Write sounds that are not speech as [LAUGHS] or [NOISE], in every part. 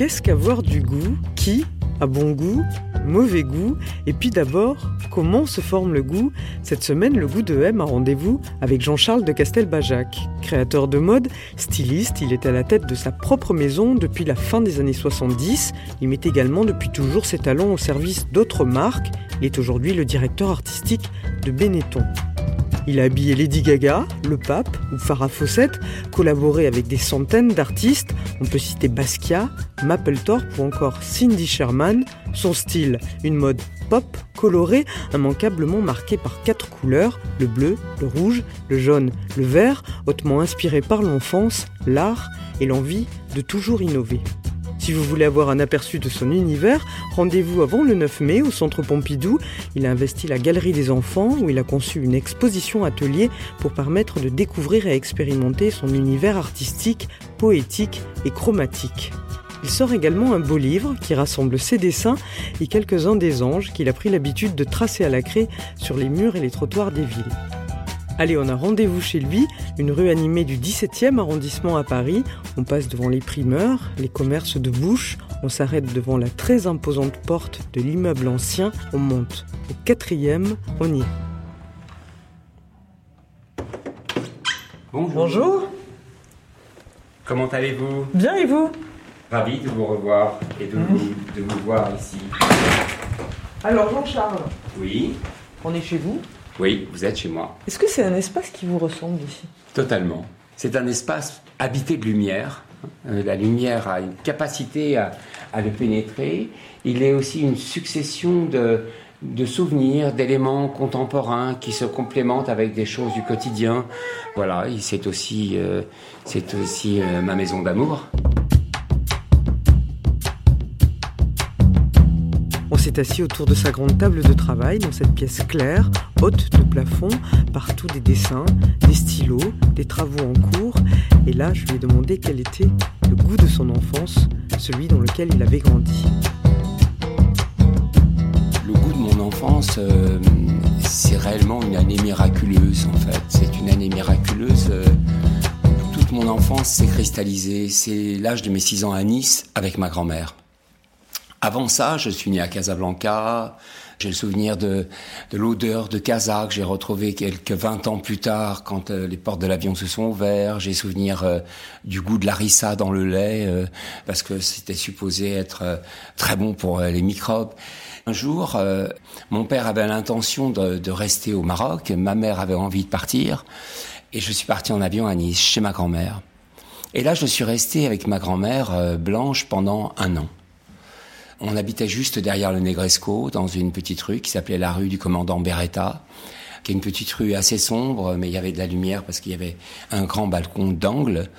Qu'est-ce qu'avoir du goût Qui a bon goût Mauvais goût? Et puis d'abord, comment se forme le goût? Cette semaine, le goût de M a rendez-vous avec Jean-Charles de Castelbajac. Créateur de mode, styliste, il est à la tête de sa propre maison depuis la fin des années 70. Il met également depuis toujours ses talents au service d'autres marques. Il est aujourd'hui le directeur artistique de Benetton. Il a habillé Lady Gaga, Le Pape ou Farah Fawcett, collaboré avec des centaines d'artistes. On peut citer Basquiat, Mapplethorpe ou encore Cindy Sherman. Son style, une mode pop, colorée, immanquablement marquée par quatre couleurs, le bleu, le rouge, le jaune, le vert, hautement inspiré par l'enfance, l'art et l'envie de toujours innover. Si vous voulez avoir un aperçu de son univers, rendez-vous avant le 9 mai au Centre Pompidou. Il a investi la Galerie des Enfants où il a conçu une exposition atelier pour permettre de découvrir et expérimenter son univers artistique, poétique et chromatique. Il sort également un beau livre qui rassemble ses dessins et quelques-uns des anges qu'il a pris l'habitude de tracer à la craie sur les murs et les trottoirs des villes. Allez, on a rendez-vous chez lui, une rue animée du 17e arrondissement à Paris. On passe devant les primeurs, les commerces de bouche, on s'arrête devant la très imposante porte de l'immeuble ancien, on monte au quatrième, on y est. Bonjour. Bonjour, Comment allez-vous? Bien et vous? Ravi de vous revoir et de, vous, de vous voir ici. Alors Jean-Charles, Oui, on est chez vous? Oui, vous êtes chez moi. Est-ce que c'est un espace qui vous ressemble ici? Totalement. C'est un espace habité de lumière. Euh, La lumière a une capacité à, à le pénétrer. Il est aussi une succession de, de souvenirs, d'éléments contemporains qui se complémentent avec des choses du quotidien. Voilà, c'est aussi, euh, aussi euh, ma maison d'amour. S'est assis autour de sa grande table de travail dans cette pièce claire, haute de plafond, partout des dessins, des stylos, des travaux en cours. Et là, je lui ai demandé quel était le goût de son enfance, celui dans lequel il avait grandi. Le goût de mon enfance, euh, c'est réellement une année miraculeuse en fait. C'est une année miraculeuse. euh, toute mon enfance s'est cristallisée. C'est l'âge de mes 6 ans à Nice avec ma grand-mère. Avant ça, je suis né à Casablanca. J'ai le souvenir de, de l'odeur de casa que j'ai retrouvé quelques 20 ans plus tard quand euh, les portes de l'avion se sont ouvertes. J'ai souvenir euh, du goût de l'arissa dans le lait euh, parce que c'était supposé être euh, très bon pour les microbes. Un jour, mon père avait l'intention de, de rester au Maroc. Ma mère avait envie de partir. Et je suis parti en avion à Nice, chez ma grand-mère. Et là, je suis resté avec ma grand-mère blanche pendant un an. On habitait juste derrière le Negresco, dans une petite rue qui s'appelait la rue du commandant Beretta, qui est une petite rue assez sombre, mais il y avait de la lumière parce qu'il y avait un grand balcon d'angle.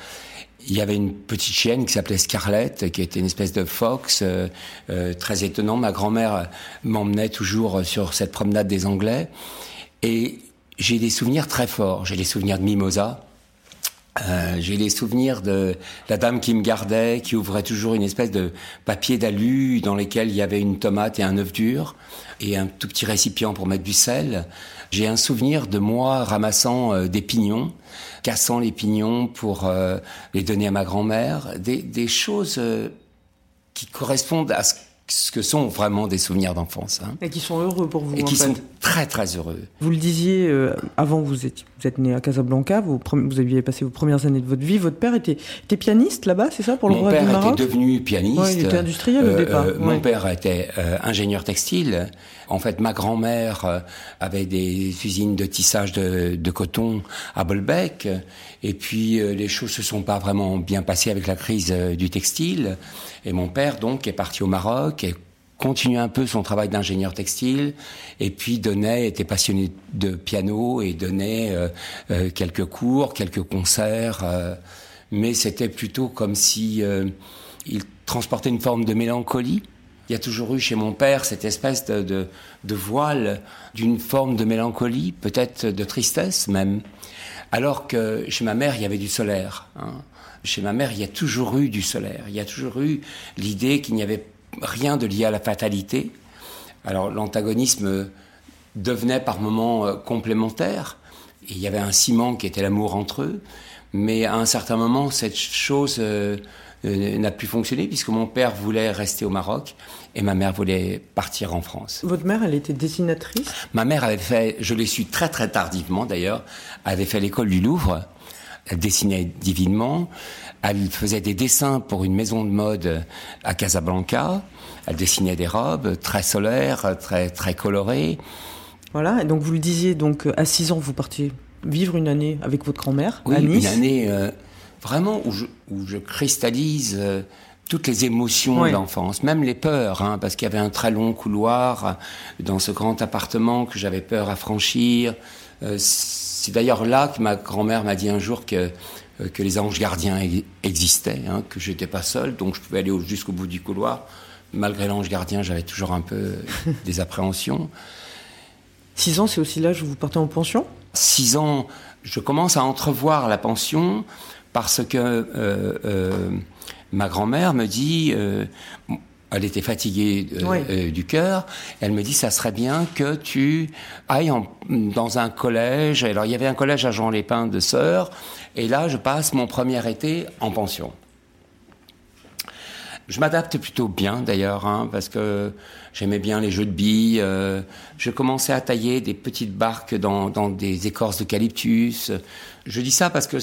Il y avait une petite chienne qui s'appelait Scarlett, qui était une espèce de fox, euh, euh, très étonnant. Ma grand-mère m'emmenait toujours sur cette promenade des Anglais. Et j'ai des souvenirs très forts. J'ai des souvenirs de Mimosa. Euh, j'ai les souvenirs de la dame qui me gardait, qui ouvrait toujours une espèce de papier d'alu dans lequel il y avait une tomate et un œuf dur et un tout petit récipient pour mettre du sel. J'ai un souvenir de moi ramassant euh, des pignons, cassant les pignons pour euh, les donner à ma grand-mère, des, des choses qui correspondent à ce, ce que sont vraiment des souvenirs d'enfance hein, Et qui sont heureux pour vous, et en qui fait. sont très très heureux. Vous le disiez, euh, avant vous êtes, vous êtes né à Casablanca, vous, vous aviez passé vos premières années de votre vie. Votre père était, était pianiste là-bas, c'est ça, pour le Mon père du Maroc était devenu pianiste. Ouais, il était industriel au départ, Mon ouais. père était euh, ingénieur textile. En fait, ma grand-mère euh, avait des usines de tissage de, de coton à Bolbec. Et puis, euh, les choses se sont pas vraiment bien passées avec la crise euh, du textile. Et mon père, donc, est parti au Maroc et continuait un peu son travail d'ingénieur textile et puis donnait, était passionné de piano et donnait euh, euh, quelques cours, quelques concerts. euh, mais c'était plutôt comme si il transportait une forme de mélancolie. Il y a toujours eu chez mon père cette espèce de, de, voile d'une forme de mélancolie, peut-être de tristesse même. Alors que chez ma mère, il y avait du solaire. Hein. Chez ma mère, il y a toujours eu du solaire. Il y a toujours eu l'idée qu'il n'y avait rien de lié à la fatalité. Alors l'antagonisme devenait par moments euh, complémentaire. Et il y avait un ciment qui était l'amour entre eux. Mais à un certain moment, cette chose euh, euh, n'a plus fonctionné puisque mon père voulait rester au Maroc et ma mère voulait partir en France. Votre mère, elle était dessinatrice? Ma mère avait fait, je l'ai su très très tardivement d'ailleurs, avait fait l'école du Louvre. Elle dessinait divinement. Elle faisait des dessins pour une maison de mode à Casablanca. Elle dessinait des robes très solaires, très très colorées. Voilà. Et donc vous le disiez, donc à 6 ans, vous partiez vivre une année avec votre grand-mère oui, à Nice. Une année. Euh, vraiment où je, où je cristallise euh, toutes les émotions de l'enfance, même les peurs, hein, parce qu'il y avait un très long couloir dans ce grand appartement que j'avais peur à franchir. Euh, c'est d'ailleurs là que ma grand-mère m'a dit un jour que, euh, que les anges gardiens existaient, hein, que j'étais pas seul, donc je pouvais aller jusqu'au bout du couloir. Malgré l'ange gardien, j'avais toujours un peu [LAUGHS] des appréhensions. Six ans, c'est aussi l'âge où vous partez en pension? Six ans, je commence à entrevoir la pension parce que euh, euh, ma grand-mère me dit, euh, elle était fatiguée du cœur, elle me dit ça serait bien que tu ailles dans un collège. Alors il y avait un collège à Jean-Lépin de Sœurs, et là je passe mon premier été en pension. Je m'adapte plutôt bien d'ailleurs, hein, parce que j'aimais bien les jeux de billes. je commençais à tailler des petites barques dans, dans des écorces d'eucalyptus. Je dis ça parce que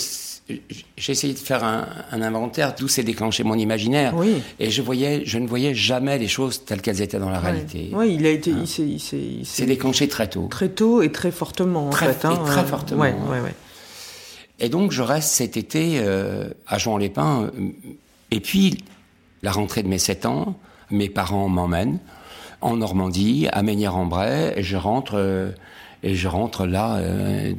j'ai essayé de faire un, inventaire d'où s'est déclenché mon imaginaire. Et je voyais, je ne voyais jamais les choses telles qu'elles étaient dans la réalité. Oui, il a été, hein. il s'est déclenché très tôt. Très tôt et très fortement, très, fait. Hein, très fortement. Ouais, hein. Et donc, je reste cet été euh, à Jean-les-Pins. Euh, et puis, la rentrée de mes 7 ans, mes parents m'emmènent en Normandie, à Ménière-en-Bray, et je rentre euh, et je rentre là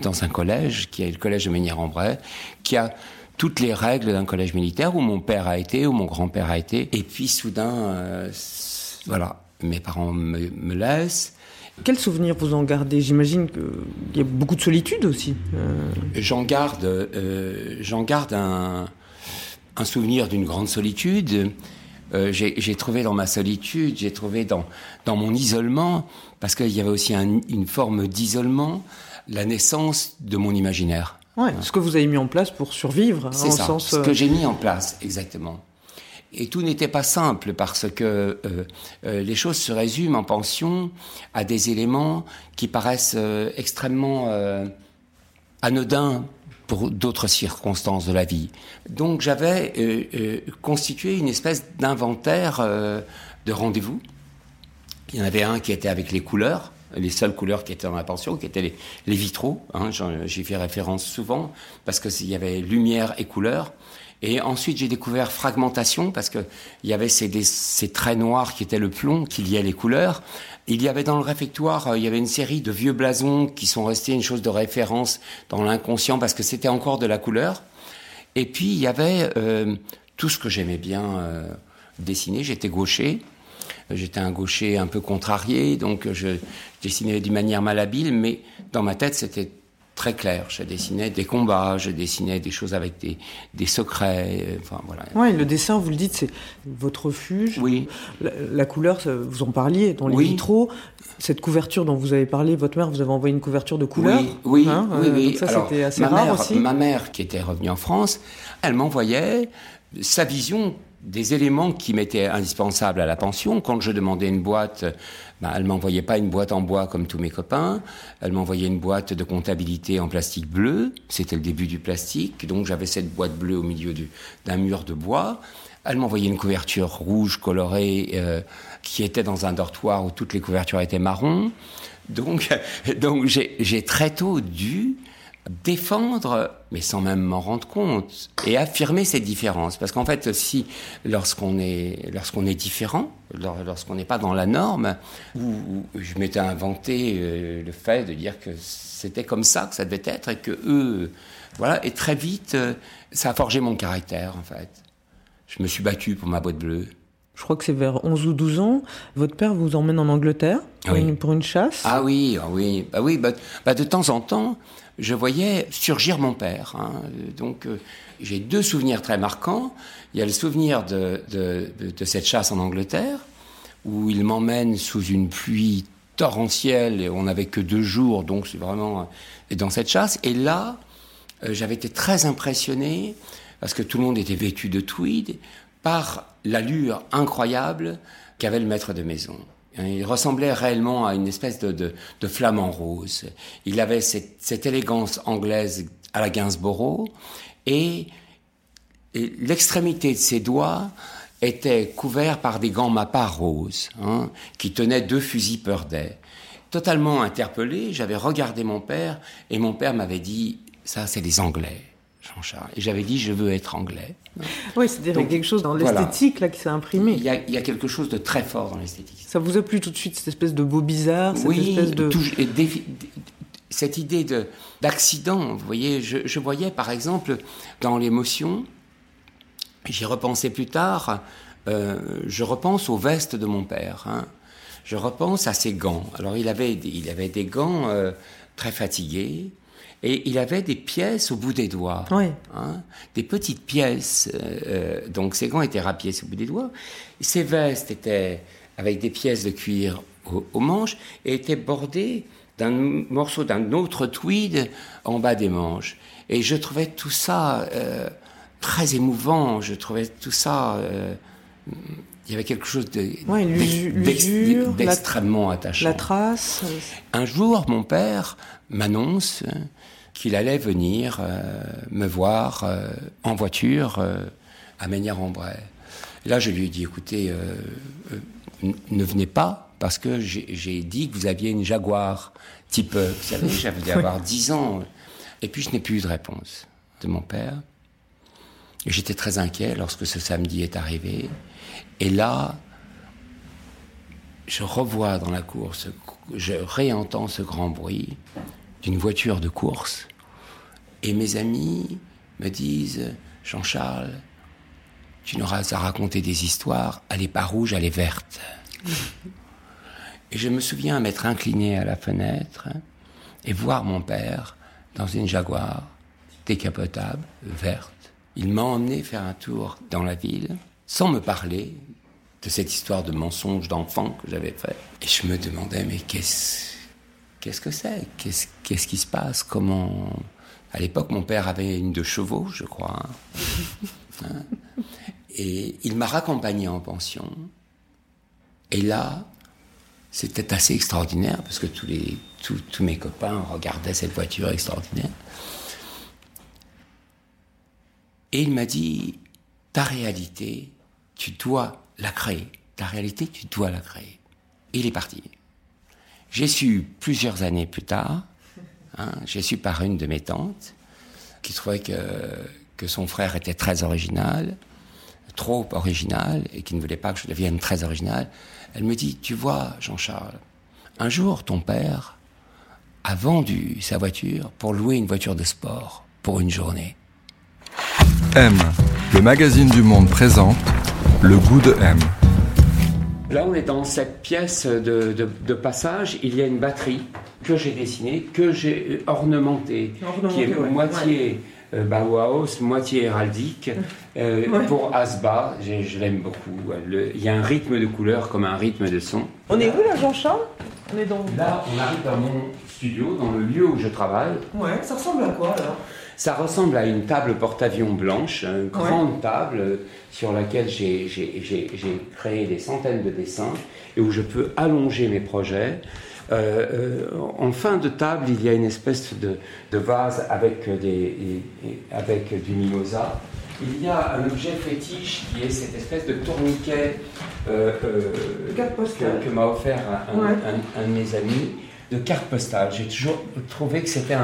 dans un collège, qui est le collège de Ménière-en-Bray, qui a toutes les règles d'un collège militaire où mon père a été, où mon grand-père a été. Et puis soudain, voilà, mes parents me, me laissent. Quels souvenirs vous en gardez? J'imagine qu'il y a beaucoup de solitude aussi. Euh... J'en garde, euh, j'en garde un, un souvenir d'une grande solitude. Euh, j'ai trouvé dans ma solitude, j'ai trouvé dans, dans mon isolement, parce qu'il y avait aussi une forme d'isolement, la naissance de mon imaginaire. Ouais, ce que vous avez mis en place pour survivre. C'est ça, sens, ce que euh, j'ai mis en place, exactement. Et tout n'était pas simple parce que euh, euh, les choses se résument en pension à des éléments qui paraissent euh, extrêmement anodins pour d'autres circonstances de la vie. Donc j'avais constitué une espèce d'inventaire de rendez-vous. Il y en avait un qui était avec les couleurs, les seules couleurs qui étaient dans la pension, qui étaient les, vitraux. Hein, J'y fais référence souvent parce qu'il y avait lumière et couleur. Et ensuite, j'ai découvert fragmentation parce que il y avait ces, ces traits noirs qui étaient le plomb qui liaient les couleurs. Il y avait dans le réfectoire, euh, il y avait une série de vieux blasons qui sont restés une chose de référence dans l'inconscient parce que c'était encore de la couleur. Et puis il y avait euh, tout ce que j'aimais bien euh, dessiner. J'étais gaucher. J'étais un gaucher un peu contrarié, donc je dessinais d'une manière malhabile, mais dans ma tête, c'était très clair. Je dessinais des combats, je dessinais des choses avec des, des secrets. Euh, enfin, voilà. Ouais, le dessin, vous le dites, c'est votre refuge. Oui. La, couleur, vous en parliez dans les vitraux. Cette couverture dont vous avez parlé, votre mère vous avez envoyé une couverture de couleur. Oui, oui, hein, oui. Euh, oui. donc ça, c'était assez rare mère, aussi. Ma mère, qui était revenue en France, elle m'envoyait sa vision des éléments qui m'étaient indispensables à la pension. Quand je demandais une boîte, ben, elle m'envoyait pas une boîte en bois comme tous mes copains. Elle m'envoyait une boîte de comptabilité en plastique bleu. C'était le début du plastique. Donc j'avais cette boîte bleue au milieu d'un mur de bois. Elle m'envoyait une couverture rouge colorée euh, qui était dans un dortoir où toutes les couvertures étaient marron. Donc, [LAUGHS] donc j'ai très tôt dû défendre, mais sans même m'en rendre compte, et affirmer cette différence. Parce qu'en fait, si lorsqu'on est, lorsqu'on est différent, lorsqu'on n'est pas dans la norme, où, je m'étais inventé euh, le fait de dire que c'était comme ça que ça devait être, et que eux, voilà, et très vite, euh, ça a forgé mon caractère, en fait. Je me suis battu pour ma boîte bleue je crois que c'est vers 11 ou 12 ans, votre père vous emmène en Angleterre pour, une, chasse. Ah oui, ah oui, bah oui, bah, bah, de temps en temps, je voyais surgir mon père. Hein. Donc euh, j'ai deux souvenirs très marquants. Il y a le souvenir de, de, de, cette chasse en Angleterre, où il m'emmène sous une pluie torrentielle, et on n'avait que deux jours, donc c'est vraiment et dans cette chasse. Et là, euh, j'avais été très impressionné parce que tout le monde était vêtu de tweed par l'allure incroyable qu'avait le maître de maison. Il ressemblait réellement à une espèce de, de, flamant rose. Il avait cette, élégance anglaise à la Gainsborough et, l'extrémité de ses doigts était couvert par des gants mappa roses hein, qui tenaient deux fusils Purday. Totalement interpellé, j'avais regardé mon père et mon père m'avait dit ça c'est des Anglais. Jean-Charles. Et j'avais dit, je veux être anglais. Oui, c'est-à-dire quelque chose dans l'esthétique là qui s'est imprimé. Il y, a, quelque chose de très fort dans l'esthétique. Ça vous a plu tout de suite cette espèce de beau bizarre, cette oui, espèce de cette idée d'accident. Vous voyez, je, voyais par exemple dans l'émotion, j'y repensais plus tard. Euh, je repense aux vestes de mon père. Hein. Je repense à ses gants. Alors il avait, il avait des gants euh, très fatigués et il avait des pièces au bout des doigts, hein, des petites pièces. Euh, euh, donc ses gants étaient rapiés au bout des doigts. Ses vestes étaient avec des pièces de cuir aux, manches et étaient bordées d'un morceau d'un autre tweed en bas des manches. Et je trouvais tout ça euh, très émouvant. Je trouvais tout ça. il y avait quelque chose d'extrêmement attachant. La trace. Un jour, mon père m'annonce qu'il allait venir euh, me voir euh, en voiture euh, à Ménière-en-Bray. Là, je lui ai dit, écoutez, ne venez pas, parce que j'ai dit que vous aviez une Jaguar type, vous savez, j'avais [LAUGHS] avoir 10 ans. Et puis, je n'ai plus eu de réponse de mon père. J'étais très inquiet lorsque ce samedi est arrivé. Et là, je revois dans la course, je réentends ce grand bruit d'une voiture de course. Et mes amis me disent, Jean-Charles, tu n'auras à raconter des histoires, elle est pas rouge, elle est verte. [LAUGHS] et je me souviens m'être incliné à la fenêtre et voir mon père dans une Jaguar décapotable, verte. Il m'a emmené faire un tour dans la ville, sans me parler de cette histoire de mensonge d'enfant que j'avais fait. Et je me demandais, mais qu'est-ce qu'est-ce que c'est? Qu'est-ce, qui se passe? Comment À l'époque, mon père avait une de chevaux, je crois. Hein. [LAUGHS] Hein. Et il m'a raccompagné en pension. Et là, c'était assez extraordinaire parce que tous, les, tous, tous mes copains regardaient cette voiture extraordinaire. Et il m'a dit, ta réalité, tu dois la créer. Ta réalité, tu dois la créer. Et il est parti. J'ai su plusieurs années plus tard, hein, j'ai su par une de mes tantes, qui trouvait que, que son frère était très original, trop original, et qui ne voulait pas que je devienne très original. Elle me dit, tu vois, Jean-Charles, un jour, ton père a vendu sa voiture pour louer une voiture de sport pour une journée. M, le magazine du monde présente le goût de M. Là, on est dans cette pièce de, passage. Il y a une batterie que j'ai dessinée, que j'ai ornementée, qui est moitié euh, Bauhaus, moitié héraldique. [LAUGHS] Euh, pour Asba, je l'aime beaucoup. il y a un rythme de couleur comme un rythme de son. On est où là, Jean-Charles? On est dans. Là, on arrive dans mon studio, dans le lieu où je travaille. Ouais, ça ressemble à quoi alors? Ça ressemble à une table porte-avions blanche, une grande table sur laquelle j'ai créé des centaines de dessins et où je peux allonger mes projets. Euh, euh, en fin de table, il y a une espèce de, vase avec, des, avec du mimosa. Il y a un objet fétiche qui est cette espèce de tourniquet euh, que, m'a offert un, un, de mes amis de carte postale. J'ai toujours trouvé que c'était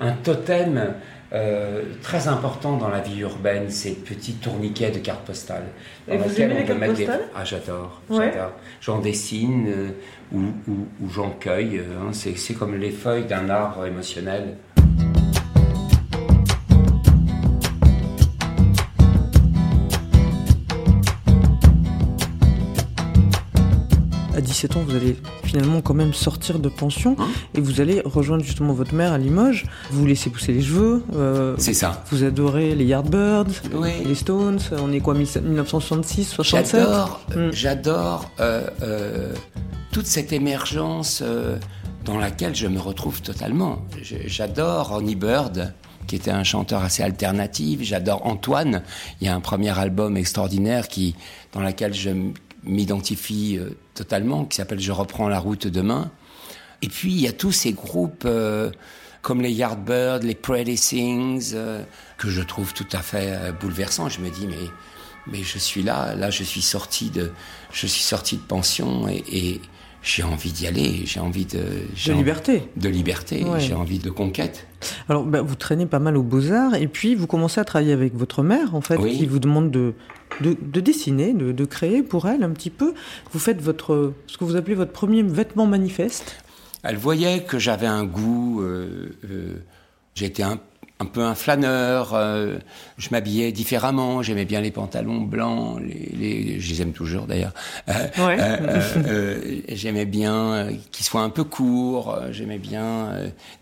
un totem euh, très important dans la vie urbaine, ces petits tourniquets de cartes postales. Dans Et vous lesquels aimez les on peut cartes mettre des- postales Ah, j'adore. Ouais. j'adore. J'en dessine euh, ou, ou- ou j'en cueille. euh, hein. C'est c'est comme les feuilles d'un arbre émotionnel. 17 ans, vous allez finalement quand même sortir de pension Hein et vous allez rejoindre justement votre mère à Limoges. Vous laissez pousser les cheveux. euh, C'est ça. Vous adorez les Yardbirds, Oui. les Stones. On est quoi, 1966, 67 J'adore, j'adore euh, euh, toute cette émergence euh, dans laquelle je me retrouve totalement. J'adore Ronnie Bird, qui était un chanteur assez alternatif. J'adore Antoine. Il y a un premier album extraordinaire qui, dans lequel je m'identifie euh, totalement, qui s'appelle Je reprends la route demain. Et puis il y a tous ces groupes euh, comme les Yardbirds, les Pretty Things, euh, que je trouve tout à fait euh, bouleversants. Je me dis mais mais je suis là, là je suis sorti de je suis sorti de pension et, et j'ai envie d'y aller, j'ai envie de De liberté. de liberté, Ouais. j'ai envie de conquête. Alors, bah, vous traînez pas mal aux Beaux-Arts et puis vous commencez à travailler avec votre mère, en fait, Oui. qui vous demande de, de, de dessiner, de, de créer pour elle un petit peu. Vous faites votre, ce que vous appelez votre premier vêtement manifeste. Elle voyait que j'avais un goût. euh, euh, J'étais un, un peu un flâneur. euh, je m'habillais différemment. J'aimais bien les pantalons blancs. Les, les, je les aime toujours d'ailleurs. Euh, Ouais. euh, euh, [LAUGHS] euh, J'aimais bien qu'ils soient un peu courts. J'aimais bien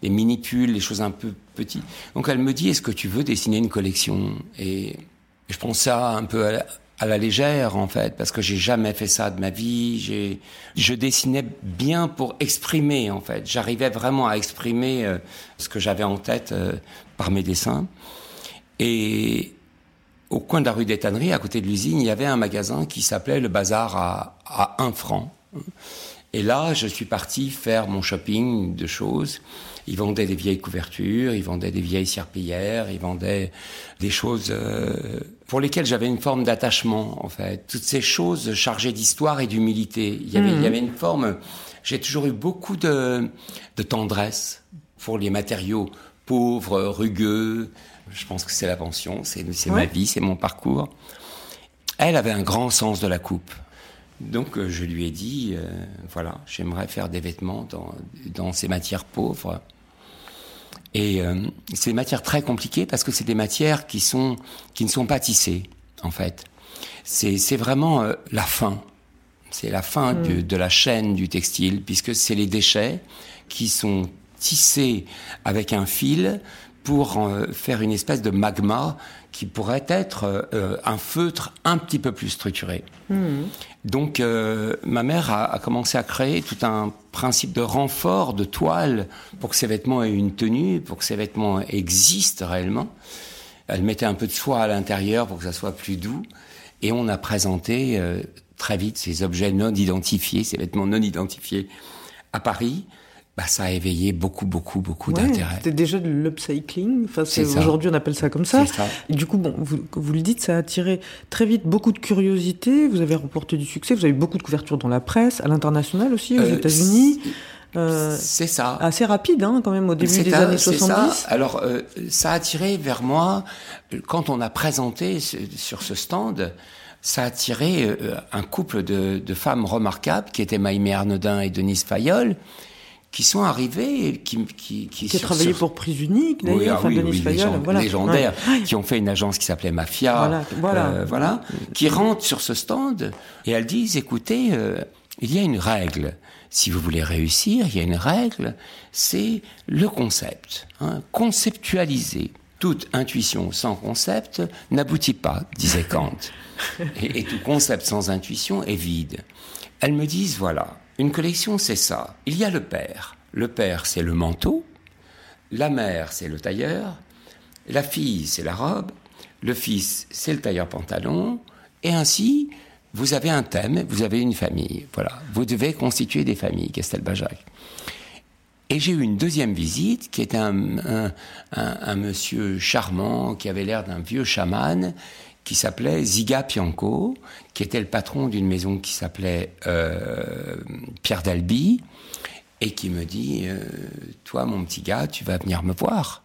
des mini pulls, les choses un peu petites. Donc elle me dit Est-ce que tu veux dessiner une collection? Et je prends ça un peu à la, à la légère en fait, parce que j'ai jamais fait ça de ma vie. J'ai, je dessinais bien pour exprimer en fait. J'arrivais vraiment à exprimer euh, ce que j'avais en tête euh, par mes dessins. Et au coin de la rue des Tanneries, à côté de l'usine, il y avait un magasin qui s'appelait le Bazar à, à 1 franc. Et là, je suis parti faire mon shopping de choses. Ils vendaient des vieilles couvertures, ils vendaient des vieilles serpillières, ils vendaient des choses euh, pour lesquelles j'avais une forme d'attachement, en fait. Toutes ces choses chargées d'histoire et d'humilité. Il y avait, il y avait une forme. J'ai toujours eu beaucoup de, de tendresse pour les matériaux pauvres, rugueux. Je pense que c'est la pension, c'est ma vie, c'est mon parcours. Elle avait un grand sens de la coupe. Donc euh, je lui ai dit, euh, voilà, j'aimerais faire des vêtements dans, dans ces matières pauvres. Et euh, c'est des matières très compliquées parce que c'est des matières qui, sont, qui ne sont pas tissées, en fait. C'est vraiment euh, la fin. C'est la fin de, de la chaîne du textile, puisque c'est les déchets qui sont tissés avec un fil pour euh, faire une espèce de magma qui pourrait être euh, un feutre un petit peu plus structuré. Donc euh, ma mère a, a commencé à créer tout un principe de renfort de toile pour que ces vêtements aient une tenue, pour que ces vêtements existent réellement. Elle mettait un peu de soie à l'intérieur pour que ça soit plus doux. Et on a présenté euh, très vite ces objets non identifiés, ces vêtements non identifiés à Paris. Bah, ça a éveillé beaucoup, beaucoup, beaucoup Ouais, d'intérêt. C'était déjà de l'upcycling. Enfin, aujourd'hui, on appelle ça comme ça. C'est ça. Du coup, bon, vous, vous le dites, ça a attiré très vite beaucoup de curiosité. Vous avez remporté du succès. Vous avez eu beaucoup de couvertures dans la presse, à l'international aussi, aux Euh, États-Unis. Euh, C'est ça. assez rapide, hein, quand même, au début des un- années c'est 70. Ça. Alors, euh, ça a attiré vers moi, quand on a présenté sur ce stand, ça a attiré euh, un couple de, de femmes remarquables, qui étaient Maïmé Arnaudin et Denise Fayol, qui sont arrivées, et qui, qui, qui, Qui a travaillé sur- pour Prise Unique, d'ailleurs, oui, ah enfin, oui, Denis oui, Fayol, légend- voilà. légendaire, Ouais. qui ont fait une agence qui s'appelait Mafia, Voilà, voilà. euh, voilà, qui rentrent sur ce stand et elles disent, écoutez, euh, il y a une règle. Si vous voulez réussir, il y a une règle, c'est le concept. Hein, conceptualiser. Toute intuition sans concept n'aboutit pas, disait Kant. [LAUGHS] et, et tout concept sans intuition est vide. Elles me disent, voilà, une collection c'est ça. Il y a le père. Le père c'est le manteau, la mère, c'est le tailleur. La fille, c'est la robe. Le fils, c'est le tailleur pantalon. Et ainsi, vous avez un thème, vous avez une famille. Voilà. Vous devez constituer des familles, Castelbajac. Et j'ai eu une deuxième visite qui était un, un, monsieur charmant qui avait l'air d'un vieux chaman qui s'appelait Ziga Pianco, qui était le patron d'une maison qui s'appelait euh, Pierre d'Albi et qui me dit euh, Toi, mon petit gars, tu vas venir me voir.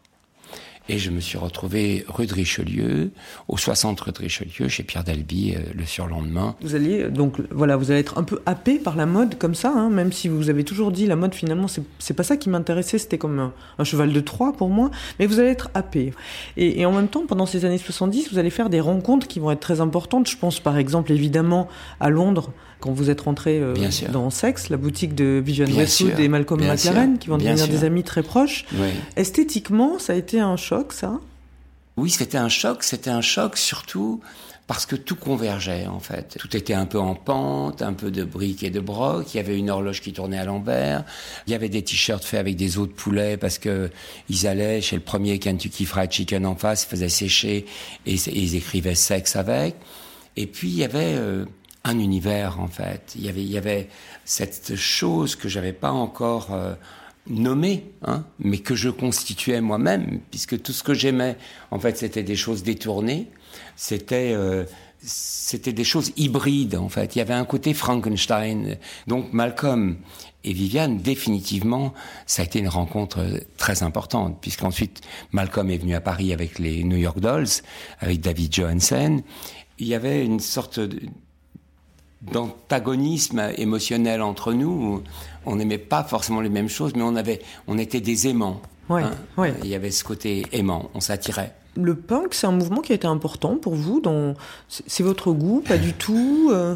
Et je me suis retrouvé rue de Richelieu, au 60 rue de Richelieu, chez Pierre Dalby, euh, le surlendemain. Vous allez donc voilà, vous allez être un peu happé par la mode comme ça, hein, même si vous avez toujours dit la mode finalement c'est pas ça qui m'intéressait, c'était comme un, cheval de Troie pour moi, mais vous allez être happé. Et, en même temps, pendant ces années 70, vous allez faire des rencontres qui vont être très importantes. Je pense par exemple évidemment à Londres quand vous êtes rentré euh, dans Sex, la boutique de Vivian Westwood et Malcolm McLaren, qui vont devenir des amis très proches. Esthétiquement, ça a été un choc, ça? Oui, c'était un choc. C'était un choc surtout parce que tout convergeait en fait. Tout était un peu en pente, un peu de briques et de broc. Il y avait une horloge qui tournait à l'envers. Il y avait des t-shirts faits avec des os de poulet parce que ils allaient chez le premier Kentucky Fried Chicken en face, ils faisaient sécher et, ils écrivaient sexe avec. Et puis il y avait euh, un univers en fait. Il y avait, il y avait cette chose que j'avais pas encore euh, nommée, hein, mais que je constituais moi-même, puisque tout ce que j'aimais, en fait, c'était des choses détournées. C'était euh, c'était des choses hybrides en fait. Il y avait un côté Frankenstein. Donc Malcolm et Viviane, définitivement, ça a été une rencontre très importante, puisqu'ensuite Malcolm est venu à Paris avec les New York Dolls, avec David Johansen. Il y avait une sorte de, d'antagonisme émotionnel entre nous. On n'aimait pas forcément les mêmes choses, mais on avait, on était des aimants. Ouais, hein. Il y avait ce côté aimant, on s'attirait. Le punk, c'est un mouvement qui a été important pour vous. C'est votre goût, pas du tout. Euh?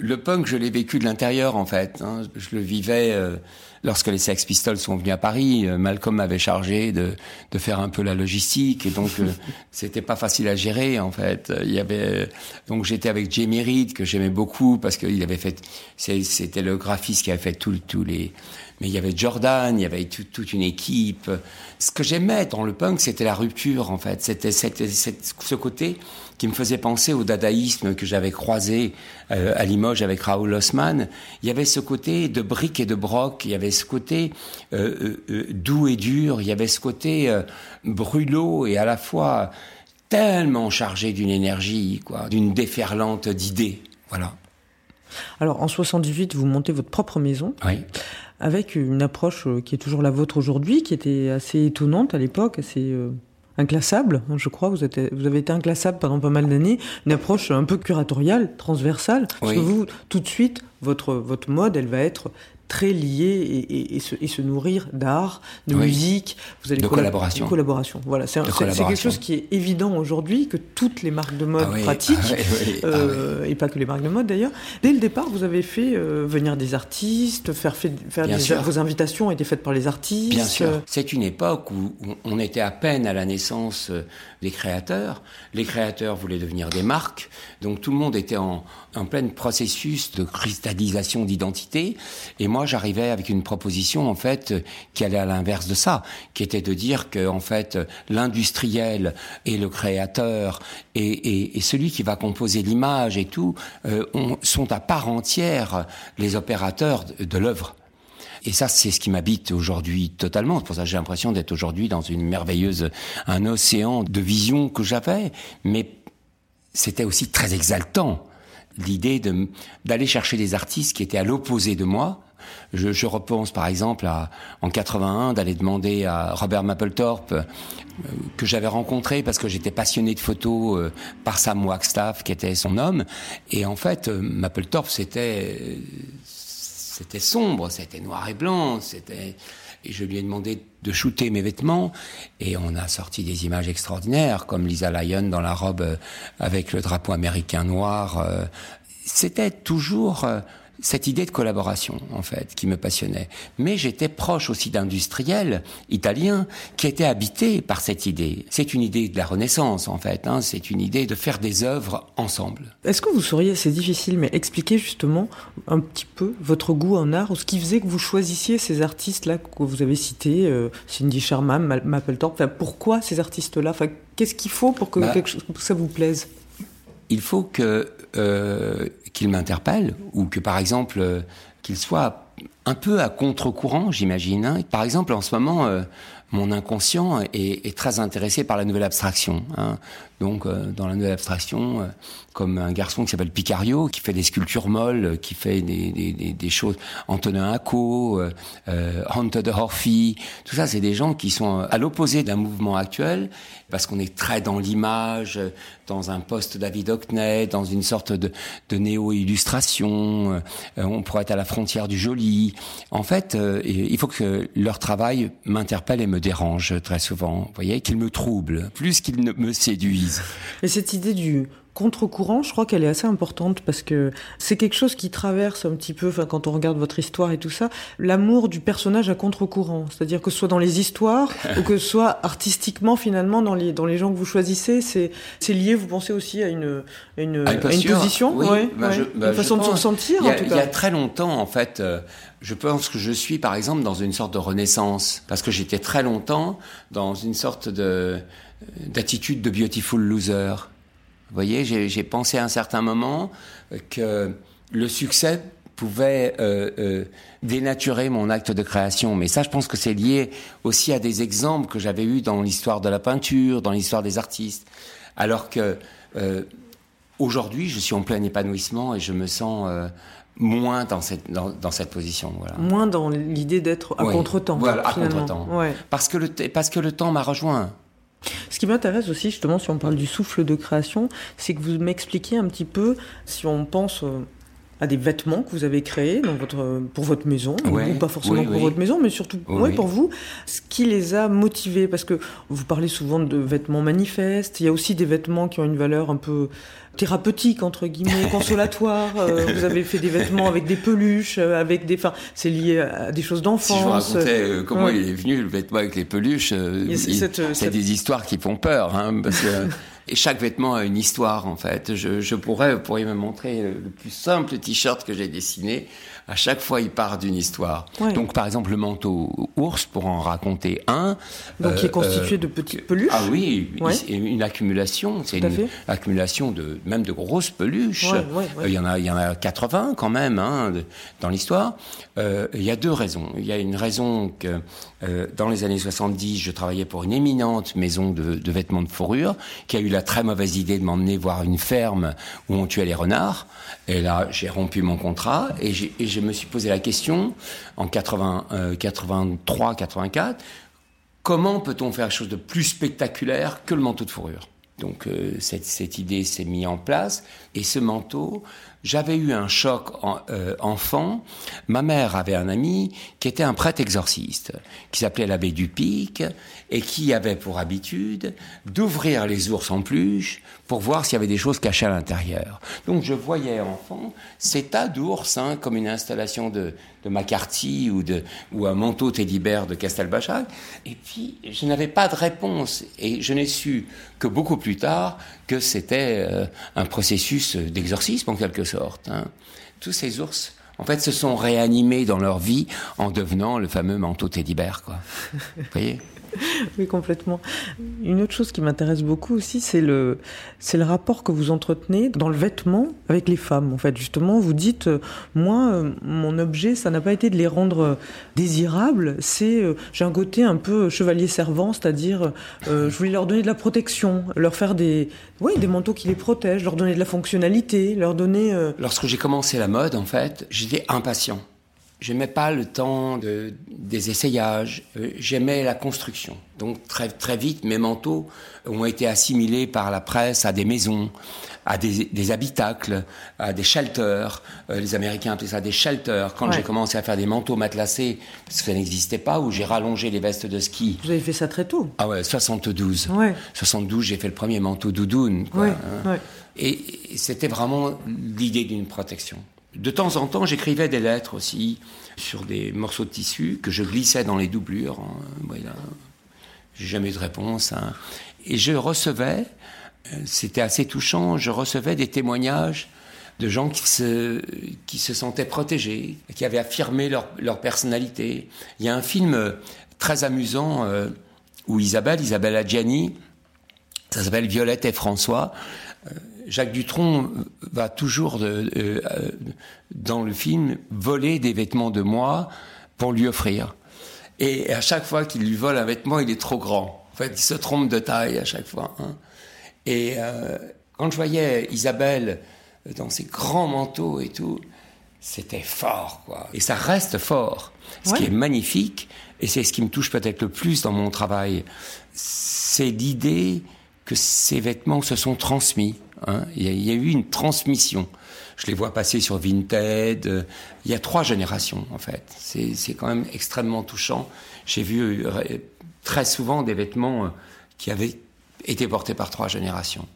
Le punk, je l'ai vécu de l'intérieur en fait. Hein. Je le vivais euh, lorsque les Sex Pistols sont venus à Paris. Euh, Malcolm m'avait chargé de, de faire un peu la logistique et donc euh, [LAUGHS] c'était pas facile à gérer en fait. Il y avait donc j'étais avec Jamie Reed que j'aimais beaucoup parce qu'il avait fait c'était le graphiste qui avait fait tous les mais il y avait Jordan, il y avait toute une équipe. Ce que j'aimais dans le punk, c'était la rupture, en fait. C'était ce côté qui me faisait penser au dadaïsme que j'avais croisé euh, à Limoges avec Raoul Osman. Il y avait ce côté de briques et de broc, il y avait ce côté euh, euh, doux et dur, il y avait ce côté brûlot et à la fois tellement chargé d'une énergie, quoi, d'une déferlante d'idées. Voilà. Alors en 78, vous montez votre propre maison. Oui avec une approche qui est toujours la vôtre aujourd'hui, qui était assez étonnante à l'époque, assez inclassable, hein, je crois. Vous, êtes, vous avez été inclassable pendant pas mal d'années. Une approche un peu curatoriale, transversale. Parce que vous, tout de suite, votre, votre mode, elle va être très liés et, et, se, et se, nourrir d'art, de musique. Vous allez de collaboration. De collaboration. Voilà, c'est quelque chose qui est évident aujourd'hui que toutes les marques de mode ah pratiquent, ah euh, et pas que les marques de mode d'ailleurs. Dès le départ, vous avez fait euh, venir des artistes, faire, fait, faire des, vos invitations étaient faites par les artistes. Bien sûr. C'est une époque où on était à peine à la naissance euh, des créateurs. Les créateurs voulaient devenir des marques, donc tout le monde était en, en plein processus de cristallisation d'identité. Et moi, j'arrivais avec une proposition en fait qui allait à l'inverse de ça, qui était de dire que en fait l'industriel et le créateur et, et, celui qui va composer l'image et tout euh, sont à part entière les opérateurs de, de l'œuvre. Et ça, c'est ce qui m'habite aujourd'hui totalement. C'est pour ça que j'ai l'impression d'être aujourd'hui dans une merveilleuse, un océan de visions que j'avais. Mais c'était aussi très exaltant l'idée d'aller chercher des artistes qui étaient à l'opposé de moi. Je, je, repense par exemple à en 81 d'aller demander à Robert Mapplethorpe euh, que j'avais rencontré parce que j'étais passionné de photos euh, par Sam Wagstaff qui était son homme et en fait euh, Mapplethorpe c'était c'était sombre, c'était noir et blanc, c'était et je lui ai demandé de shooter mes vêtements et on a sorti des images extraordinaires comme Lisa Lyon dans la robe euh, avec le drapeau américain noir. Euh. C'était toujours euh, cette idée de collaboration, en fait, qui me passionnait. Mais j'étais proche aussi d'industriels italiens qui étaient habités par cette idée. C'est une idée de la Renaissance, en fait. Hein. C'est une idée de faire des œuvres ensemble. Est-ce que vous sauriez, c'est difficile, mais expliquer justement un petit peu votre goût en art, ou ce qui faisait que vous choisissiez ces artistes-là que vous avez cités, euh, Cindy Sherman, Mapplethorpe. Enfin, pourquoi ces artistes-là? Enfin, Qu'est-ce qu'il faut pour que, bah, quelque chose, pour que ça vous plaise? Il faut que euh, qu'il m'interpelle ou que par exemple euh, qu'il soit un peu à contre-courant, j'imagine. Hein. Par exemple, en ce moment, euh, mon inconscient est, très intéressé par la nouvelle abstraction. Hein. Donc, euh, dans la nouvelle abstraction, euh, comme un garçon qui s'appelle Picario, qui fait des sculptures molles, qui fait des, des, des, choses, Antonin Acco, euh, euh Hunter de Horphy, tout ça, c'est des gens qui sont à l'opposé d'un mouvement actuel, parce qu'on est très dans l'image, dans un poste David Hockney, dans une sorte de, de néo-illustration, on pourrait être à la frontière du joli. En fait, il faut que leur travail m'interpelle et me dérange très souvent, vous voyez, qu'il me trouble, plus qu'il ne me séduise. Et cette idée du contre-courant, je crois qu'elle est assez importante parce que c'est quelque chose qui traverse un petit peu, enfin, quand on regarde votre histoire et tout ça, l'amour du personnage à contre-courant. C'est-à-dire que ce soit dans les histoires [LAUGHS] ou que ce soit artistiquement, finalement, dans les, dans les gens que vous choisissez, c'est, c'est lié, vous pensez aussi à une, une, à une, position, oui, bah, bah, une façon de se ressentir, en tout cas. Il y a très longtemps, en fait, euh, je pense que je suis, par exemple, dans une sorte de renaissance parce que j'étais très longtemps dans une sorte de, d'attitude de beautiful loser. Vous voyez, j'ai pensé à un certain moment que le succès pouvait euh, euh, dénaturer mon acte de création. Mais ça, je pense que c'est lié aussi à des exemples que j'avais eus dans l'histoire de la peinture, dans l'histoire des artistes. Alors que euh, aujourd'hui, je suis en plein épanouissement et je me sens moins dans cette, dans, dans, cette position. Voilà. Moins dans l'idée d'être à contre-temps. Voilà, à contre-temps. Ouais. Parce, que le parce que le temps m'a rejoint. Ce qui m'intéresse aussi, justement, si on parle du souffle de création, c'est que vous m'expliquiez un petit peu, si on pense euh, à des vêtements que vous avez créés dans votre, pour votre maison, ou pas forcément pour votre maison, mais surtout ouais, pour vous, ce qui les a motivés? Parce que vous parlez souvent de vêtements manifestes, il y a aussi des vêtements qui ont une valeur un peu thérapeutique entre guillemets, [LAUGHS] consolatoire. Euh, vous avez fait des vêtements avec des peluches, euh, avec des, enfin, c'est lié à des choses d'enfance. Si je vous racontais euh, comment il est venu le vêtement avec les peluches, c'est des histoires qui font peur, hein, parce que [LAUGHS] et chaque vêtement a une histoire en fait. Je, je pourrais, vous pourriez me montrer le plus simple t-shirt que j'ai dessiné à chaque fois, il part d'une histoire. Donc, par exemple, le manteau ours, pour en raconter un. Donc, qui est euh, constitué de petites peluches. Ah oui, une accumulation. C'est une accumulation de même de grosses peluches. Euh, il y en a, il y en a 80 quand même hein, dans l'histoire. Euh, il y a deux raisons. Il y a une raison que dans les années 70, je travaillais pour une éminente maison de, vêtements de fourrure qui a eu la très mauvaise idée de m'emmener voir une ferme où on tuait les renards. Et là, j'ai rompu mon contrat et je me suis posé la question en 80, 83, 84, comment peut-on faire quelque chose de plus spectaculaire que le manteau de fourrure? Donc euh, cette, idée s'est mise en place et ce manteau, j'avais eu un choc en, euh, enfant. Ma mère avait un ami qui était un prêtre exorciste, qui s'appelait l'abbé Dupic, et qui avait pour habitude d'ouvrir les ours en pluche pour voir s'il y avait des choses cachées à l'intérieur. Donc je voyais enfant ces tas d'ours, hein, comme une installation de, de McCarthy ou, de, ou un manteau Teddy de Castelbajac. Et puis je n'avais pas de réponse, et je n'ai su que beaucoup plus tard que c'était euh, un processus d'exorcisme en quelque sorte. Hein. Tous ces ours, en fait, se sont réanimés dans leur vie en devenant le fameux manteau Teddy Bear, quoi. Vous voyez? [LAUGHS] oui, complètement. Une autre chose qui m'intéresse beaucoup aussi, c'est le, c'est le rapport que vous entretenez dans le vêtement avec les femmes. En fait, justement, vous dites, euh, moi, euh, mon objet, ça n'a pas été de les rendre euh, désirables. C'est, j'ai un côté un peu chevalier servant, c'est-à-dire, je voulais leur donner de la protection, leur faire des, des manteaux qui les protègent, leur donner de la fonctionnalité, leur donner. Lorsque j'ai commencé la mode, en fait, j'étais impatient. J'aimais pas le temps de, des essayages, euh, j'aimais la construction. Donc très, très vite, mes manteaux ont été assimilés par la presse à des maisons, à des, des habitacles, à des shelters. Euh, les Américains appelaient ça des shelters. Quand j'ai commencé à faire des manteaux matelassés, parce que ça n'existait pas, où j'ai rallongé les vestes de ski. Vous avez fait ça très tôt Ah ouais, 72. Ouais. 72, j'ai fait le premier manteau doudoune. Quoi, ouais, hein. ouais. Et c'était vraiment l'idée d'une protection. De temps en temps, j'écrivais des lettres aussi sur des morceaux de tissu que je glissais dans les doublures. Hein. J'ai jamais eu de réponse. Hein. Et je recevais, euh, c'était assez touchant, je recevais des témoignages de gens qui se, qui se sentaient protégés, qui avaient affirmé leur, leur personnalité. Il y a un film très amusant euh, où Isabelle, Isabelle Adjani, ça s'appelle Violette et François, euh, Jacques Dutronc va toujours euh, dans le film voler des vêtements de moi pour lui offrir. Et à chaque fois qu'il lui vole un vêtement, il est trop grand. En fait, il se trompe de taille à chaque fois. hein. Et euh, quand je voyais Isabelle dans ses grands manteaux et tout, c'était fort, quoi. Et ça reste fort. Ce qui est magnifique, et c'est ce qui me touche peut-être le plus dans mon travail, c'est l'idée que ces vêtements se sont transmis. Hein. Il, y a, il y a eu une transmission. Je les vois passer sur Vinted. euh, Il y a trois générations, en fait. C'est c'est quand même extrêmement touchant. J'ai vu euh, très souvent des vêtements euh, qui avaient été portés par trois générations.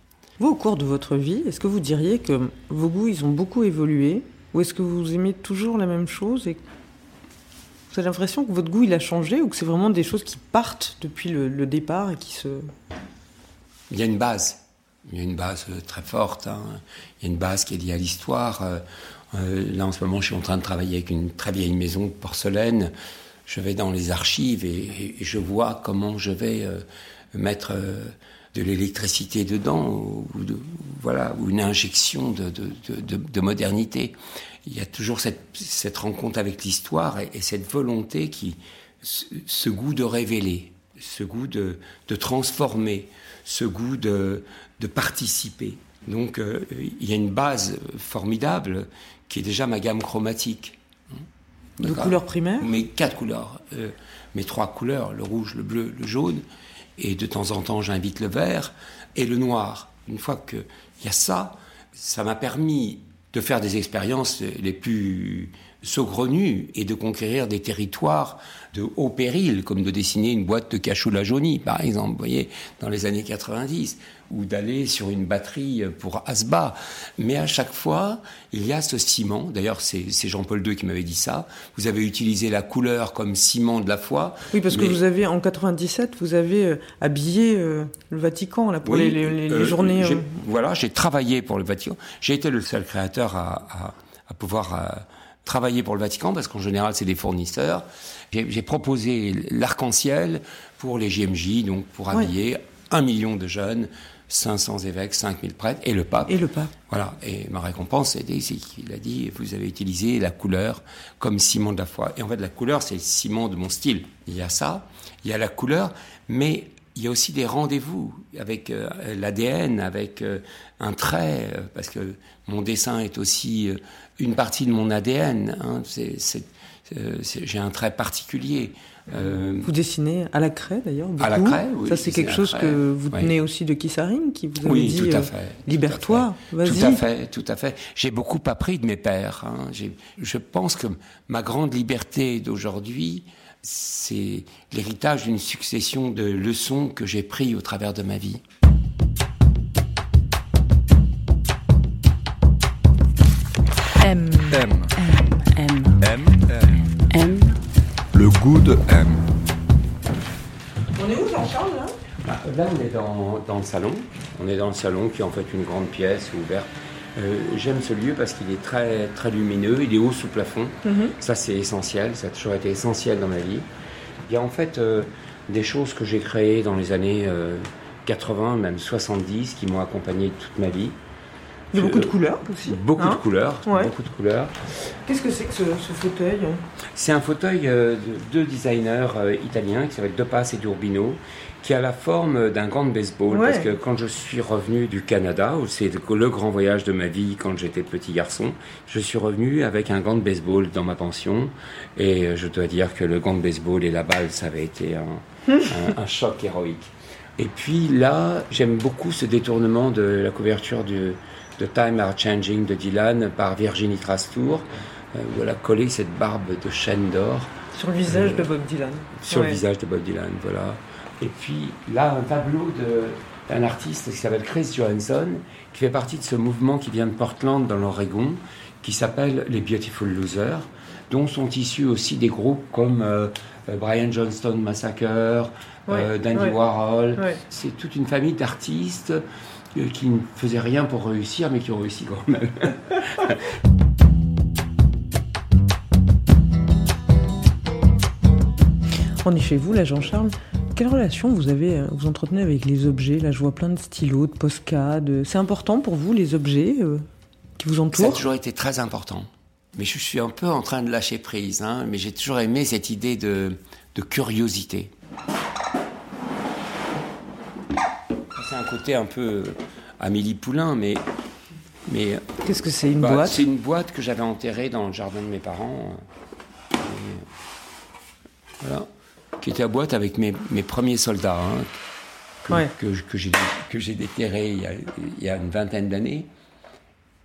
Vous, au cours de votre vie, est-ce que vous diriez que vos goûts, ils ont beaucoup évolué Ou est-ce que vous aimez toujours la même chose et vous avez l'impression que votre goût, il a changé ou que c'est vraiment des choses qui partent depuis le, le départ et qui se... Il y a une base. Il y a une base euh, très forte. hein. Il y a une base qui est liée à l'histoire. Euh, euh, là, en ce moment, je suis en train de travailler avec une très vieille maison de porcelaine. Je vais dans les archives et, je vois comment je vais mettre de l'électricité dedans ou, voilà, ou une injection de, de- de- de- de modernité. Il y a toujours cette, rencontre avec l'histoire et, et cette volonté qui, ce, goût de révéler, ce goût de transformer, ce goût de, de participer. Donc euh, il y a une base formidable qui est déjà ma gamme chromatique. de couleurs primaires Mes quatre couleurs, euh, mes trois couleurs, le rouge, le bleu, le jaune, et de temps en temps j'invite le vert et le noir. Une fois qu'il y a ça, ça m'a permis de faire des expériences les plus saugrenues et de conquérir des territoires de haut péril, comme de dessiner une boîte de cachoula jaunie, par exemple, vous voyez, dans les années 90, ou d'aller sur une batterie pour Asba. Mais à chaque fois, il y a ce ciment. D'ailleurs, c'est Jean-Paul II qui m'avait dit ça. Vous avez utilisé la couleur comme ciment de la foi. Oui, parce que vous avez, en 97, vous avez euh, habillé euh, le Vatican là, pour Oui, les, les- les- les euh, journées... Voilà, j'ai travaillé pour le Vatican. J'ai été le seul créateur à, à- à pouvoir travailler pour le Vatican parce qu'en général, c'est des fournisseurs. J'ai proposé l'arc-en-ciel pour les JMJ, donc pour habiller un million de jeunes, 500 évêques, 5000 prêtres et le pape. Et le pape. Voilà. Et ma récompense, c'était c'est qu'il a dit vous avez utilisé la couleur comme ciment de la foi. Et en fait, la couleur, c'est le ciment de mon style. Il y a ça, il y a la couleur, mais il y a aussi des rendez-vous avec euh, l'ADN, avec euh, un trait, euh, parce que mon dessin est aussi une partie de mon ADN. hein. J'ai un trait particulier. Vous dessinez à la craie d'ailleurs À la craie, oui, Ça, c'est quelque chose craie, que vous oui. tenez aussi de Kissaring, qui vous avait Oui, dit tout à fait. Libère-toi, Tout vas-y. à fait, tout à fait. J'ai beaucoup appris de mes pères. hein. Je pense que ma grande liberté d'aujourd'hui, c'est l'héritage d'une succession de leçons que j'ai prises au travers de ma vie. M. M. M. M. M. M. Le goût de M. On est où, Jean-Charles là? Bah, Là, on est dans, dans le salon. On est dans le salon qui est en fait une grande pièce ouverte. Euh, J'aime ce lieu parce qu'il est très, très lumineux, il est haut sous plafond. Ça, c'est essentiel, ça a toujours été essentiel dans ma vie. Il y a en fait euh, des choses que j'ai créées dans les années euh, 80, même 70, qui m'ont accompagné toute ma vie. Il y a beaucoup de Euh, couleurs aussi. Beaucoup hein de couleurs, Ouais. beaucoup de couleurs. Qu'est-ce que c'est que ce, ce fauteuil? Hein C'est un fauteuil euh, de deux designers euh, italiens qui s'appellent De Pass et d'Urbino, qui a la forme d'un gant de baseball. Ouais. Parce que quand je suis revenu du Canada, où c'est le grand voyage de ma vie quand j'étais petit garçon, je suis revenu avec un gant de baseball dans ma pension. Et je dois dire que le gant de baseball et la balle, ça avait été un, [LAUGHS] un- un choc héroïque. Et puis là, j'aime beaucoup ce détournement de la couverture de Time Are Changing de Dylan par Virginie Trastour, euh, où elle a collé cette barbe de chêne d'or Sur le visage Euh, de Bob Dylan. sur Ouais. le visage de Bob Dylan, voilà. Et puis là, un tableau d'un artiste qui s'appelle Chris Johansson, qui fait partie de ce mouvement qui vient de Portland dans l'Oregon, qui s'appelle les Beautiful Losers, dont sont issus aussi des groupes comme euh, euh, Brian Johnston Massacre, euh, Ouais, Dandy. Warhol. C'est toute une famille d'artistes euh, qui ne faisaient rien pour réussir, mais qui ont réussi quand même. [LAUGHS] On est chez vous, là, Jean-Charles? Quelle relation vous avez, euh, vous entretenez avec les objets? Là, je vois plein de stylos, de Posca. de- C'est important pour vous, les objets euh, qui vous Ça a entourent? toujours été très important. Mais je suis un peu en train de lâcher prise. hein. Mais j'ai toujours aimé cette idée de, de curiosité. C'est un côté un peu Amélie Poulain, mais. mais Qu'est-ce que c'est une bah, boîte? C'est une boîte que j'avais enterrée dans le jardin de mes parents. Et voilà. Qui était à boîte avec mes, mes premiers soldats. hein, que, Ouais. que, que j'ai que j'ai déterré il y a, il y a une vingtaine d'années,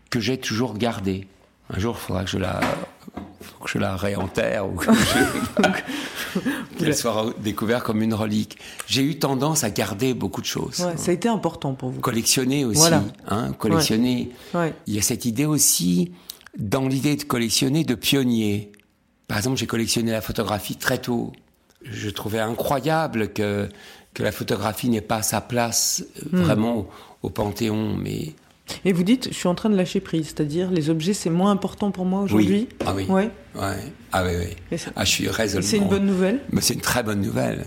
que j'ai toujours gardé. Un jour, il faudra que je la, que je la réenterre ou [LAUGHS] qu'elle soit découverte comme une relique. J'ai eu tendance à garder beaucoup de choses. Ouais, ça a été important pour vous. Collectionner aussi, Voilà. hein, collectionner. Ouais. Il y a cette idée aussi, dans l'idée de collectionner, de pionnier. Par exemple, j'ai collectionné la photographie très tôt. Je trouvais incroyable que, que la photographie n'ait pas sa place euh, Hmm. vraiment au, au Panthéon. Mais Et vous dites, je suis en train de lâcher prise, c'est-à-dire les objets, c'est moins important pour moi aujourd'hui? Oui. Ah oui. Ouais. Ouais. Ah oui, oui. Ah, je suis résolument. C'est une bonne nouvelle? Mais c'est une très bonne nouvelle.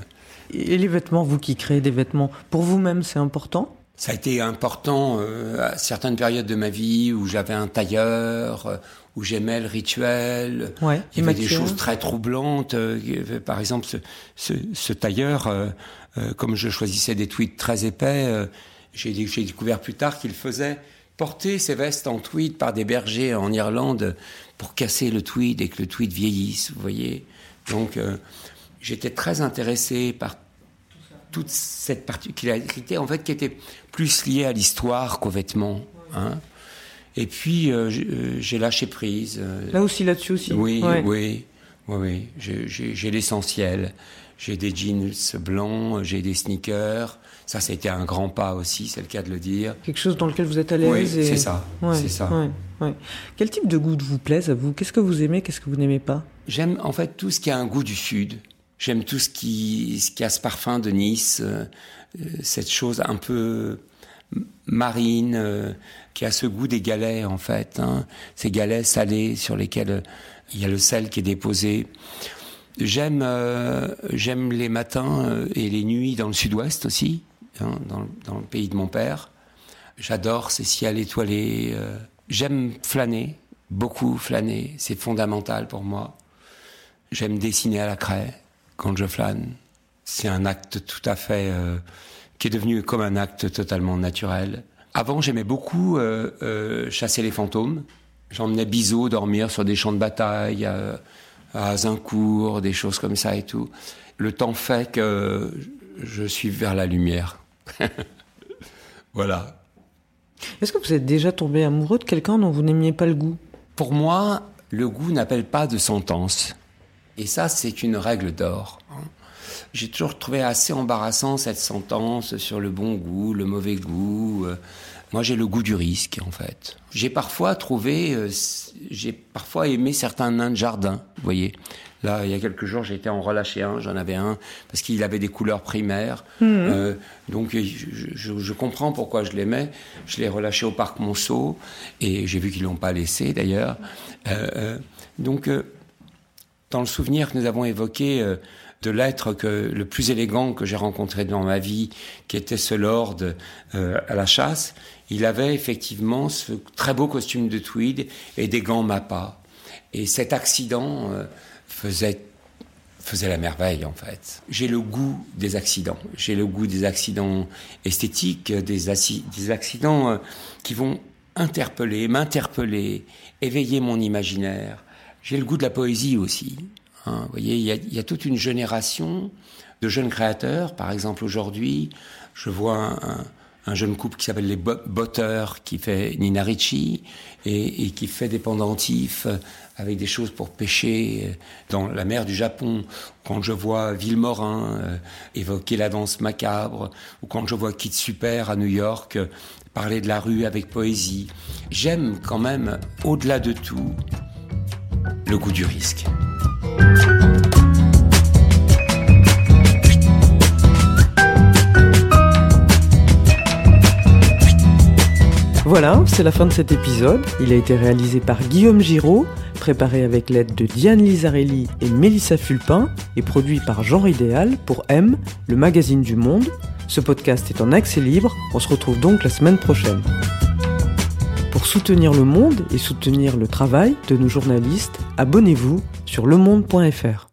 Et les vêtements, vous qui créez des vêtements, pour vous-même, c'est important? Ça a été important euh, à certaines périodes de ma vie où j'avais un tailleur, où j'aimais le rituel. Ouais. Il y avait des choses très troublantes. euh, Par exemple, ce, ce, ce tailleur, euh, euh, comme je choisissais des tweeds très épais, euh, j'ai dé- j'ai découvert plus tard qu'il faisait porter ses vestes en tweed par des bergers en Irlande pour casser le tweed et que le tweed vieillisse, vous voyez. Donc, j'étais très intéressé par toute cette particularité, en fait, qui était plus liée à l'histoire qu'aux vêtements. Hein. Et puis, euh, j'ai euh, j'ai lâché prise. euh, Là aussi, là-dessus aussi. oui, Ouais. oui, oui, oui. J'ai- l'essentiel. J'ai des jeans blancs, j'ai des sneakers. Ça, ça a été un grand pas aussi, c'est le cas de le dire. Quelque chose dans lequel vous êtes à Oui, l'aise. et- c'est ça, Ouais, c'est ça. ouais. Quel type de goût vous plaise à vous? Qu'est-ce que vous aimez Qu'est-ce que vous n'aimez pas? J'aime en fait tout ce qui a un goût du sud. J'aime tout ce qui, ce qui a ce parfum de Nice, euh, cette chose un peu marine, euh, qui a ce goût des galets en fait. hein. Ces galets salés sur lesquels euh, il y a le sel qui est déposé. J'aime, euh, j'aime les matins euh, et les nuits dans le sud-ouest aussi, hein, dans, le- pays de mon père. J'adore ces ciels étoilés. euh. J'aime flâner, beaucoup flâner. C'est fondamental pour moi. J'aime dessiner à la craie quand je flâne. C'est un acte tout à fait euh, qui est devenu comme un acte totalement naturel. Avant, j'aimais beaucoup euh, euh, chasser les fantômes. J'emmenais Bizot dormir sur des champs de bataille, euh, à Azincourt, des choses comme ça et tout. Le temps fait que je suis vers la lumière. [LAUGHS] voilà. Est-ce que vous êtes déjà tombé amoureux de quelqu'un dont vous n'aimiez pas le goût? Pour moi, le goût n'appelle pas de sentence. Et ça, c'est une règle d'or. hein. J'ai toujours trouvé assez embarrassant cette sentence sur le bon goût, le mauvais goût. euh. Moi, j'ai le goût du risque, en fait. J'ai parfois trouvé, euh, j'ai parfois aimé certains nains de jardin, vous voyez. Là, il y a quelques jours, j'ai été en relâcher un, j'en avais un, parce qu'il avait des couleurs primaires. Euh, donc, je, je- je comprends pourquoi je l'aimais. Je l'ai relâché au parc Monceau, et j'ai vu qu'ils l'ont pas laissé, d'ailleurs. Euh, donc, dans le souvenir que nous avons évoqué de l'être que le plus élégant que j'ai rencontré dans ma vie, qui était ce lord euh, à la chasse, il avait effectivement ce très beau costume de tweed et des gants mappa. Et cet accident euh, faisait faisait la merveille en fait. J'ai le goût des accidents. J'ai le goût des accidents esthétiques, des, des accidents euh, qui vont interpeller, m'interpeller, éveiller mon imaginaire. J'ai le goût de la poésie aussi. Hein. Vous voyez, il y, a, toute une génération de jeunes créateurs. Par exemple, aujourd'hui, je vois un, un- un jeune couple qui s'appelle les Bo- Botters, qui fait Nina Ricci et, et qui fait des pendentifs euh, avec des choses pour pêcher euh, dans la mer du Japon. Quand je vois Villemorin euh, évoquer la danse macabre, ou quand je vois Kid Super à New York euh, parler de la rue avec poésie, j'aime quand même, au-delà de tout, le goût du risque. Voilà, c'est la fin de cet épisode. Il a été réalisé par Guillaume Giraud, préparé avec l'aide de Diane Lizarelli et Mélissa Fulpin, et produit par Genre Idéal pour M, le magazine du monde. Ce podcast est en accès libre, on se retrouve donc la semaine prochaine. Pour soutenir le monde et soutenir le travail de nos journalistes, abonnez-vous sur lemonde.fr.